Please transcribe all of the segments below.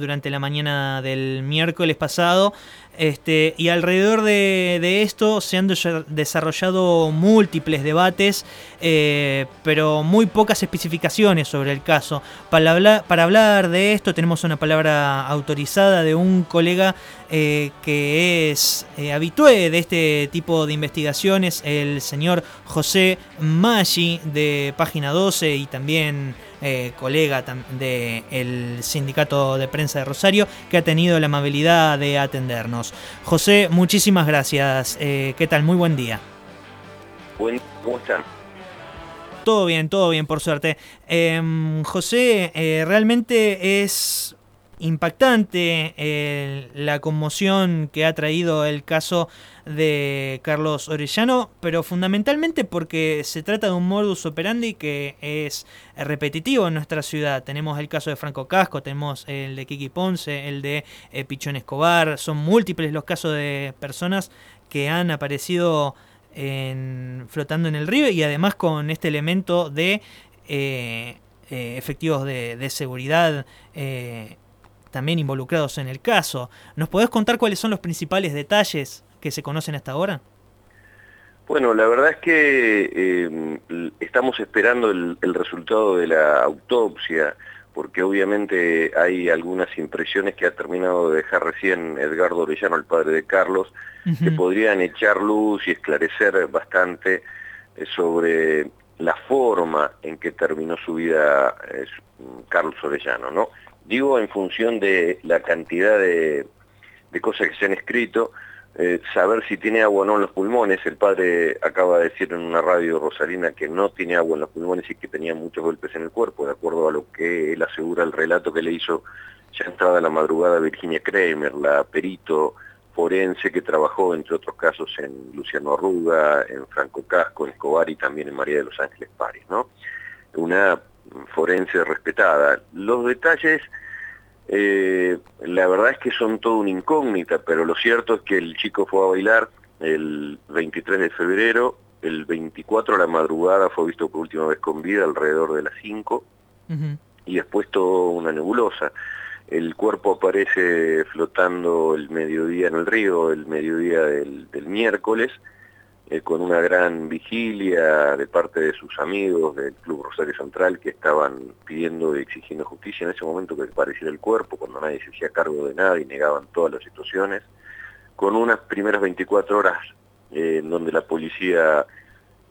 durante la mañana del miércoles pasado. Este, y alrededor de, esto se han desarrollado múltiples debates, eh, pero muy pocas especificaciones sobre el caso. Para hablar, para hablar de esto tenemos una palabra autorizada de un colega eh, que es eh, habitué de este tipo de investigaciones, el señor José Maggi de Página 12 y también eh, colega del Sindicato de Prensa de Rosario, que ha tenido la amabilidad de atendernos. José, muchísimas gracias. Eh, ¿Qué tal? Muy buen día. Buen, ¿Cómo están? Todo bien, todo bien, por suerte. Em, José, eh, realmente es impactante eh, la conmoción que ha traído el caso de Carlos Orellano, pero fundamentalmente porque se trata de un modus operandi que es repetitivo en nuestra ciudad. Tenemos el caso de Franco Casco, tenemos el de Kiki Ponce, el de eh, Pichón Escobar, son múltiples los casos de personas que han aparecido flotando en el río y además con este elemento de eh, efectivos de seguridad también involucrados en el caso. ¿Nos podés contar cuáles son los principales detalles que se conocen hasta ahora? Bueno, la verdad es que eh, estamos esperando el, resultado de la autopsia, porque obviamente hay algunas impresiones que ha terminado de dejar recién Edgardo Orellano, el padre de Carlos, que podrían echar luz y esclarecer bastante eh, sobre la forma en que terminó su vida eh, Carlos Orellano, ¿no? Digo en función de la cantidad de, cosas que se han escrito, eh, saber si tiene agua o no en los pulmones. El padre acaba de decir en una radio rosalina que no tiene agua en los pulmones y que tenía muchos golpes en el cuerpo, de acuerdo a lo que él asegura el relato que le hizo ya entrada la madrugada Virginia Kramer, la perito forense que trabajó, entre otros casos, en Luciano Arruga, en Franco Casco, en Escobar y también en María de los Ángeles Paris, ¿no? Una forense respetada. Los detalles, eh, la verdad es que son todo una incógnita, pero lo cierto es que el chico fue a bailar el 23 de febrero, el 24 a la madrugada fue visto por última vez con vida alrededor de las 5 y después todo una nebulosa. El cuerpo aparece flotando el mediodía en el río, el mediodía del miércoles, eh, con una gran vigilia de parte de sus amigos del Club Rosario Central que estaban pidiendo y exigiendo justicia en ese momento que pareciera el cuerpo, cuando nadie se hacía cargo de nada y negaban todas las situaciones, con unas primeras 24 horas eh, en donde la policía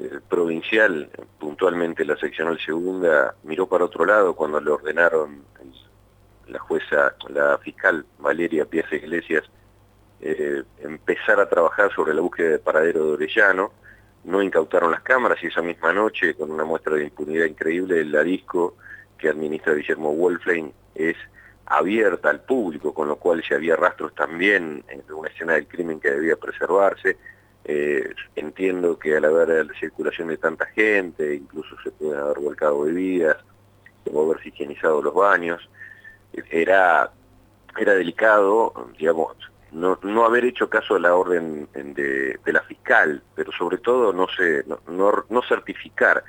eh, provincial, puntualmente la seccional segunda, miró para otro lado cuando le ordenaron la jueza, la fiscal Valeria Pieza Iglesias, eh, empezar a trabajar sobre la búsqueda de paradero de Orellano, no incautaron las cámaras y esa misma noche, con una muestra de impunidad increíble, la disco que administra Guillermo Wolflein es abierta al público, con lo cual si había rastros también en una escena del crimen que debía preservarse. Eh, entiendo que al haber la circulación de tanta gente, incluso se pueden haber volcado bebidas, como haberse higienizado los baños, era, era delicado, digamos, no, no haber hecho caso a la orden de, la fiscal, pero sobre todo no, no, no, certificar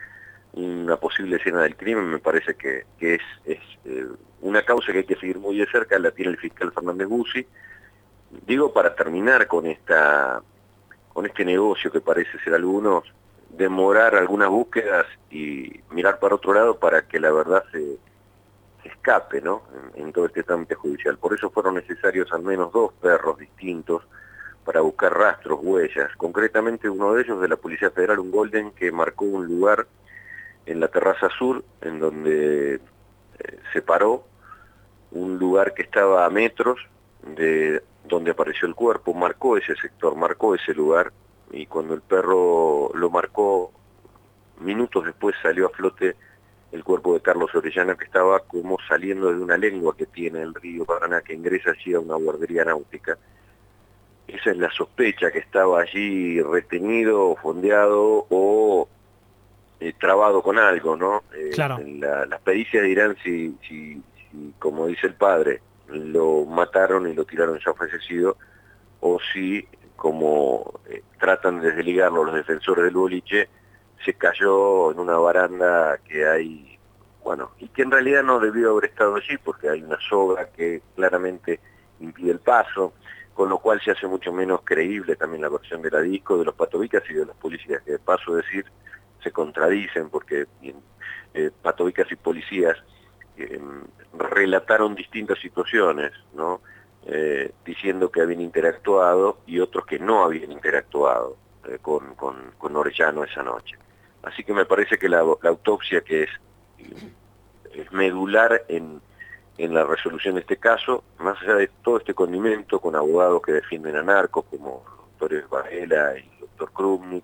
una posible escena del crimen me parece que, es, eh, una causa que hay que seguir muy de cerca, la tiene el fiscal Fernández Bussi. Digo, para terminar con, esta, con este negocio que parece ser algunos, demorar algunas búsquedas y mirar para otro lado para que la verdad se, escape ¿no? en, todo este trámite judicial. Por eso fueron necesarios al menos dos perros distintos para buscar rastros, huellas. Concretamente uno de ellos de la Policía Federal, un Golden, que marcó un lugar en la terraza sur, en donde eh, se paró, un lugar que estaba a metros de donde apareció el cuerpo, marcó ese sector, marcó ese lugar, y cuando el perro lo marcó, minutos después salió a flote el cuerpo de Carlos Orellana que estaba como saliendo de una lengua que tiene el río Paraná que ingresa allí a una guardería náutica. Esa es la sospecha que estaba allí retenido, fondeado o eh, trabado con algo, ¿no? Eh, claro. las pericias dirán si, si, como dice el padre, lo mataron y lo tiraron ya fallecido, o si, como eh, tratan de desligarlo los defensores del boliche, se cayó en una baranda que hay bueno, y que en realidad no debió haber estado allí porque hay una soga que claramente impide el paso, con lo cual se hace mucho menos creíble también la versión de la disco, de los patovicas y de los policías, que de paso decir se contradicen porque eh, patovicas y policías eh, relataron distintas situaciones, ¿no? Eh, diciendo que habían interactuado y otros que no habían interactuado con, con, Orellano esa noche. Así que me parece que la, autopsia que es, es medular en, en la resolución de este caso, más allá de todo este condimento con abogados que defienden a narcos como el doctor Varela y el doctor Krumnik,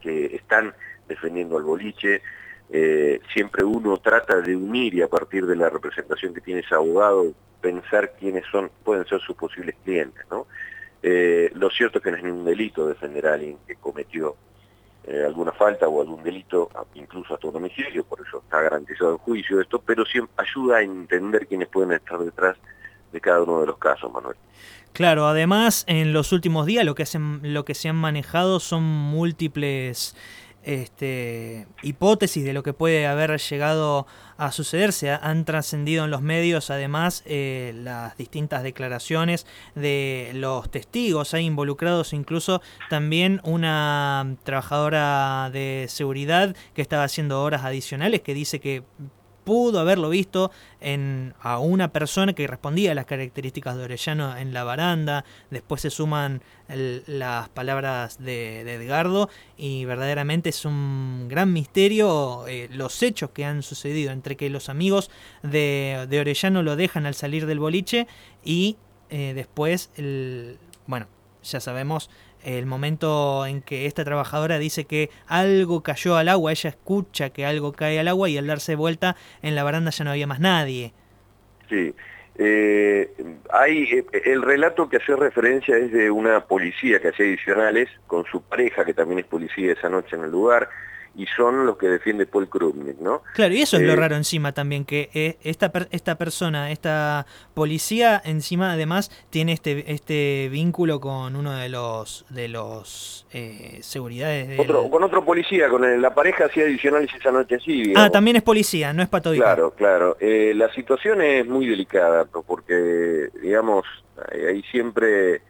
que están defendiendo al boliche, eh, siempre uno trata de unir y a partir de la representación que tiene ese abogado, pensar quiénes son, pueden ser sus posibles clientes. ¿no? Eh, lo cierto es que no es ningún delito defender a alguien que cometió eh, alguna falta o algún delito, incluso hasta un homicidio, por eso está garantizado el juicio esto, pero siempre ayuda a entender quiénes pueden estar detrás de cada uno de los casos, Manuel. Claro, además en los últimos días lo que, hacen, lo que se han manejado son múltiples este, hipótesis de lo que puede haber llegado a sucederse. Han trascendido en los medios además eh, las distintas declaraciones de los testigos. Hay involucrados incluso también una trabajadora de seguridad que estaba haciendo horas adicionales que dice que pudo haberlo visto en, a una persona que respondía a las características de Orellano en la baranda. Después se suman las palabras de, Edgardo y verdaderamente es un gran misterio eh, los hechos que han sucedido entre que los amigos de, de Orellano lo dejan al salir del boliche y eh, después, el, bueno, ya sabemos el momento en que esta trabajadora dice que algo cayó al agua, ella escucha que algo cae al agua y al darse vuelta en la baranda ya no había más nadie. Sí, eh, hay, eh, el relato que hace referencia es de una policía que hacía adicionales con su pareja, que también es policía esa noche en el lugar, y son los que defiende Paul Krugnik, ¿no? Claro, y eso es lo eh, raro encima también, que eh, esta, esta persona, esta policía encima además tiene este, este vínculo con uno de los de los eh, seguridades. Otro, con otro policía, con la pareja hacía adicionales esa noche sí. Ah, también es policía, no es patológico. Claro, claro. la situación es muy delicada, porque, digamos, ahí siempre...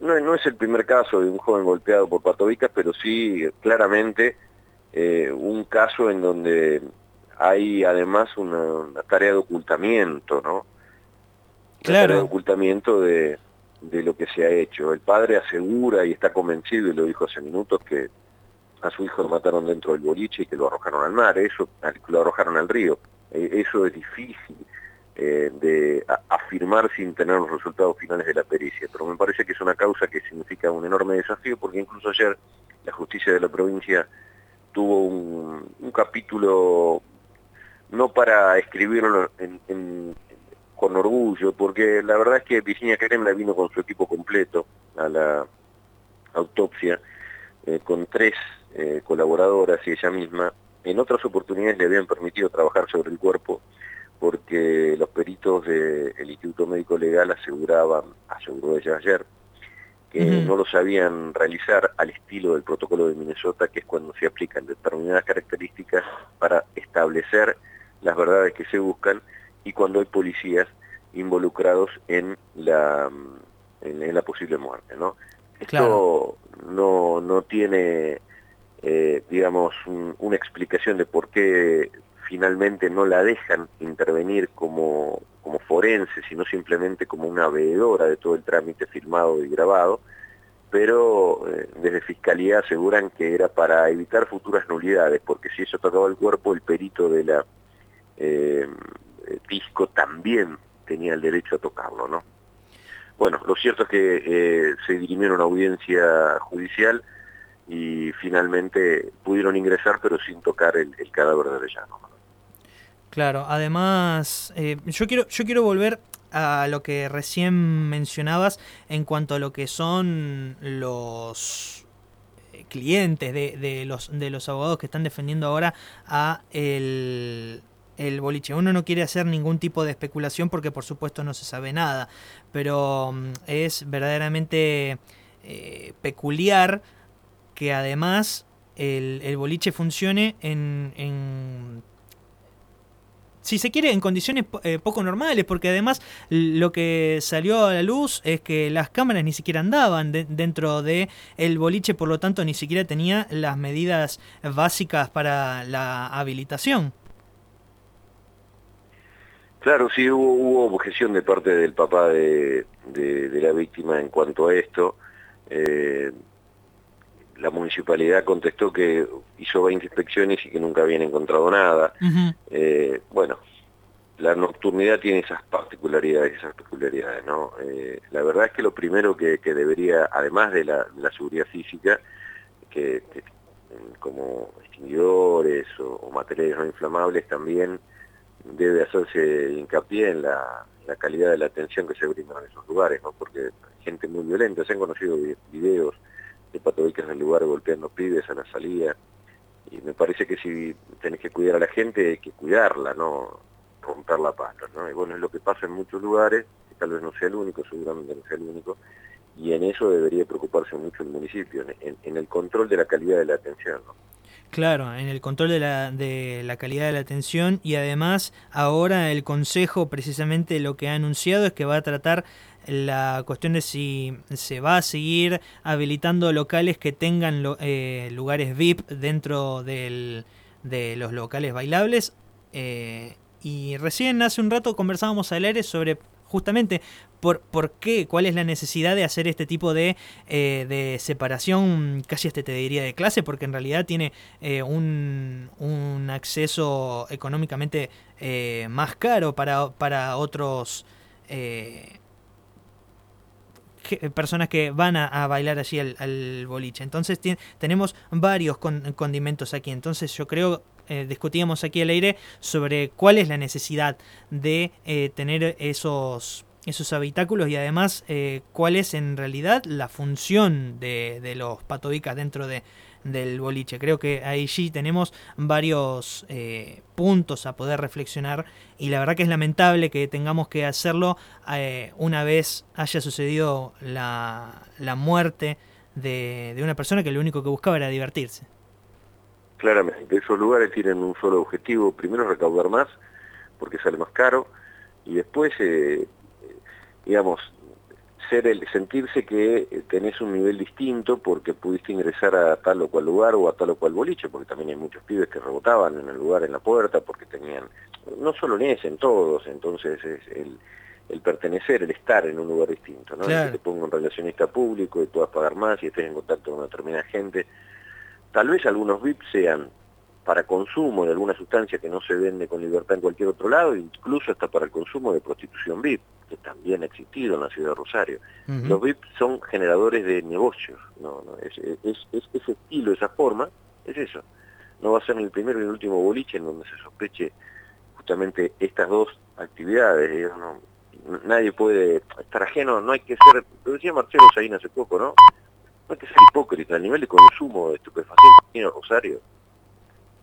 No, no es el primer caso de un joven golpeado por patovicas, pero sí, claramente eh, un caso en donde hay además una, tarea de ocultamiento, ¿no? Claro. Tarea de ocultamiento de, de lo que se ha hecho. El padre asegura y está convencido, y lo dijo hace minutos, que a su hijo lo mataron dentro del boliche y que lo arrojaron al mar, eso lo arrojaron al río. E, eso es difícil eh, de afirmar sin tener los resultados finales de la pericia, pero me parece que es una causa que significa un enorme desafío porque incluso ayer la justicia de la provincia tuvo un, capítulo no para escribirlo con orgullo, porque la verdad es que Virginia Kremla vino con su equipo completo a la autopsia, eh, con tres eh, colaboradoras y ella misma. En otras oportunidades le habían permitido trabajar sobre el cuerpo porque los peritos del Instituto Médico Legal aseguraban, aseguró ella ayer, que no lo sabían realizar al estilo del protocolo de Minnesota, que es cuando se aplican determinadas características para establecer las verdades que se buscan y cuando hay policías involucrados en la, en, la posible muerte. ¿no? Esto no, no tiene, eh, digamos, una explicación de por qué finalmente no la dejan intervenir como, como forense, sino simplemente como una veedora de todo el trámite filmado y grabado, pero eh, desde Fiscalía aseguran que era para evitar futuras nulidades, porque si eso tocaba el cuerpo, el perito de la eh, disco también tenía el derecho a tocarlo, ¿no? Bueno, lo cierto es que eh, se dirimieron una audiencia judicial y finalmente pudieron ingresar, pero sin tocar el, cadáver de Arellano. Claro, además, eh, yo, quiero, yo quiero volver a lo que recién mencionabas en cuanto a lo que son los eh, clientes de, de, los, de los abogados que están defendiendo ahora a el, el boliche. Uno no quiere hacer ningún tipo de especulación porque por supuesto no se sabe nada, pero mm, es verdaderamente eh, peculiar que además el, el boliche funcione en, en si se quiere, en condiciones eh, poco normales, porque además lo que salió a la luz es que las cámaras ni siquiera andaban dentro de el boliche, por lo tanto ni siquiera tenía las medidas básicas para la habilitación. Claro, sí, hubo, objeción de parte del papá de, la víctima en cuanto a esto. Eh, la municipalidad contestó que hizo 20 inspecciones y que nunca habían encontrado nada. Eh, bueno, la nocturnidad tiene esas particularidades, esas peculiaridades, ¿no? Eh, la verdad es que lo primero que, debería, además de la, seguridad física, que, como extinguidores o, materiales no inflamables, también debe hacerse hincapié en la, calidad de la atención que se brinda en esos lugares, ¿no? Porque hay gente muy violenta, se han conocido videos de patobicas en el lugar golpeando pibes a la salida. Y me parece que si tenés que cuidar a la gente, hay que cuidarla, no romper la pata. ¿no? Y bueno, es lo que pasa en muchos lugares, que tal vez no sea el único, seguramente no sea el único, y en eso debería preocuparse mucho el municipio, en, el control de la calidad de la atención. Claro, en el control de la, de la calidad de la atención y además ahora el Consejo precisamente lo que ha anunciado es que va a tratar la cuestión de si se va a seguir habilitando locales que tengan eh, lugares VIP dentro de los locales bailables. Eh, y recién hace un rato conversábamos al aire sobre justamente por, por qué, cuál es la necesidad de hacer este tipo de, eh, de separación, casi este te diría de clase, porque en realidad tiene un, un, acceso económicamente más caro para, para otros personas que van a, bailar allí al, boliche. Entonces tenemos varios condimentos aquí. Entonces yo creo, eh, discutíamos aquí al aire sobre cuál es la necesidad de eh, tener esos esos habitáculos y además eh, cuál es en realidad la función de, de los patodicas dentro de, del boliche. Creo que ahí sí tenemos varios eh, puntos a poder reflexionar y la verdad que es lamentable que tengamos que hacerlo eh, una vez haya sucedido la, la muerte de, de, una persona que lo único que buscaba era divertirse. Claramente, esos lugares tienen un solo objetivo, primero recaudar más, porque sale más caro, y después, eh, digamos, el, sentirse que eh, tenés un nivel distinto porque pudiste ingresar a tal o cual lugar o a tal o cual boliche, porque también hay muchos pibes que rebotaban en el lugar, en la puerta, porque tenían, no solo en ese, en todos, entonces es el, pertenecer, el estar en un lugar distinto, ¿no? Que te ponga un relacionista público y puedas pagar más y estés en contacto con una determinada gente. Tal vez algunos VIP sean para consumo de alguna sustancia que no se vende con libertad en cualquier otro lado, incluso hasta para el consumo de prostitución VIP, que también ha existido en la ciudad de Rosario. Los VIP son generadores de negocios, no, es, ese estilo, esa forma, es eso. No va a ser ni el primero ni el último boliche en donde se sospeche justamente estas dos actividades. nadie puede estar ajeno, no hay que ser, lo decía Marcelo Saín hace poco, ¿no? No hay que ser hipócrita, el nivel de consumo de estupefacientes en Rosario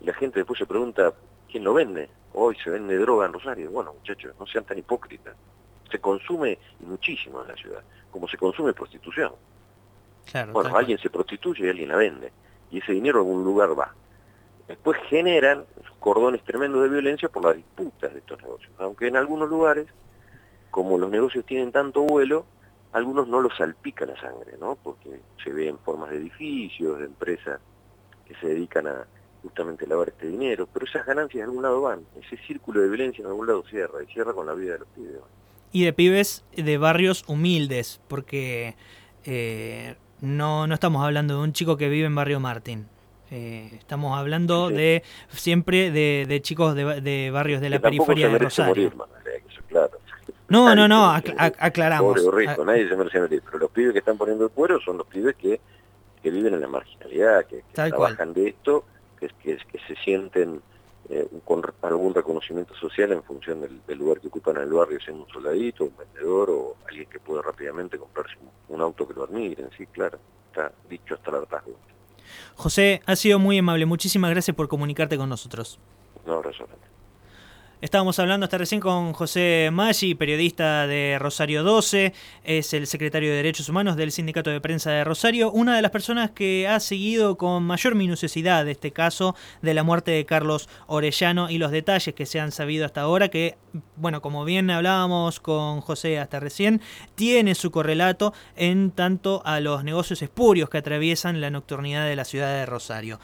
y la gente después se pregunta, ¿quién lo vende? Hoy se vende droga en Rosario. Bueno, muchachos, no sean tan hipócritas. Se consume muchísimo en la ciudad, como se consume prostitución. bueno, alguien se prostituye y alguien la vende. Y ese dinero a algún lugar va. Después generan cordones tremendos de violencia por las disputas de estos negocios. Aunque en algunos lugares, como los negocios tienen tanto vuelo, algunos no los salpica la sangre, ¿no? Porque se ve en formas de edificios, de empresas que se dedican a, justamente lavar este dinero, pero esas ganancias de algún lado van, ese círculo de violencia en algún lado cierra, y cierra con la vida de los pibes. Y de pibes de barrios humildes, porque eh, no, no estamos hablando de un chico que vive en Barrio Martín. Eh, estamos hablando de siempre de, de chicos de, de, barrios de la periferia de Rosario. No, no, no, aclaramos. nadie se merece morir, pero los pibes que están poniendo el cuero son los pibes que, que viven en la marginalidad, que, trabajan de esto que, que, se sienten eh, con algún reconocimiento social en función del, lugar que ocupan en el barrio, siendo un soldadito, un vendedor o alguien que puede rápidamente comprarse un, auto que lo admiren, sí, claro, está dicho hasta el hartazgo. José, ha sido muy amable, muchísimas gracias por comunicarte con nosotros. No, abrazo. Estábamos hablando hasta recién con José Maggi, periodista de Rosario 12, es el secretario de Derechos Humanos del Sindicato de Prensa de Rosario, una de las personas que ha seguido con mayor minuciosidad este caso de la muerte de Carlos Orellano y los detalles que se han sabido hasta ahora, que, bueno, como bien hablábamos con José hasta recién, tiene su correlato en tanto a los negocios espurios que atraviesan la nocturnidad de la ciudad de Rosario.